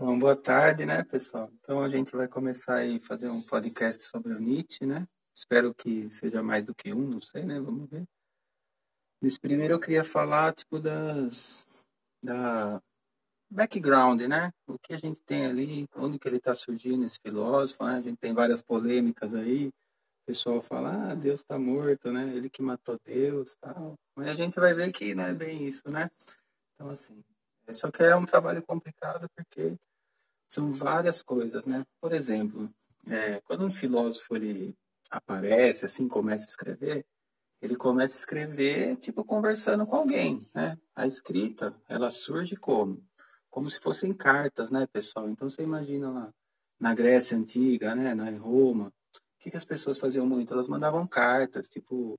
Então, boa tarde, né, pessoal? Então, a gente vai começar aí fazer um podcast sobre o Nietzsche, né? Espero que seja mais do que um, não sei, né? Vamos ver. Nesse primeiro eu queria falar, tipo, das... da background, né? O que a gente tem ali, onde que ele está surgindo, esse filósofo, né? A gente tem várias polêmicas aí. O pessoal fala, ah, Deus está morto, né? Ele que matou Deus, tal. Mas a gente vai ver que não é bem isso, né? Então, assim, só que é um trabalho complicado porque são várias coisas, né? Por exemplo, é, quando um filósofo ele aparece, assim, começa a escrever, ele começa a escrever, tipo, conversando com alguém, né? A escrita, ela surge como? Como se fossem cartas, né, pessoal? Então, você imagina lá, na Grécia Antiga, né, na Roma, o que, que as pessoas faziam muito? Elas mandavam cartas, tipo,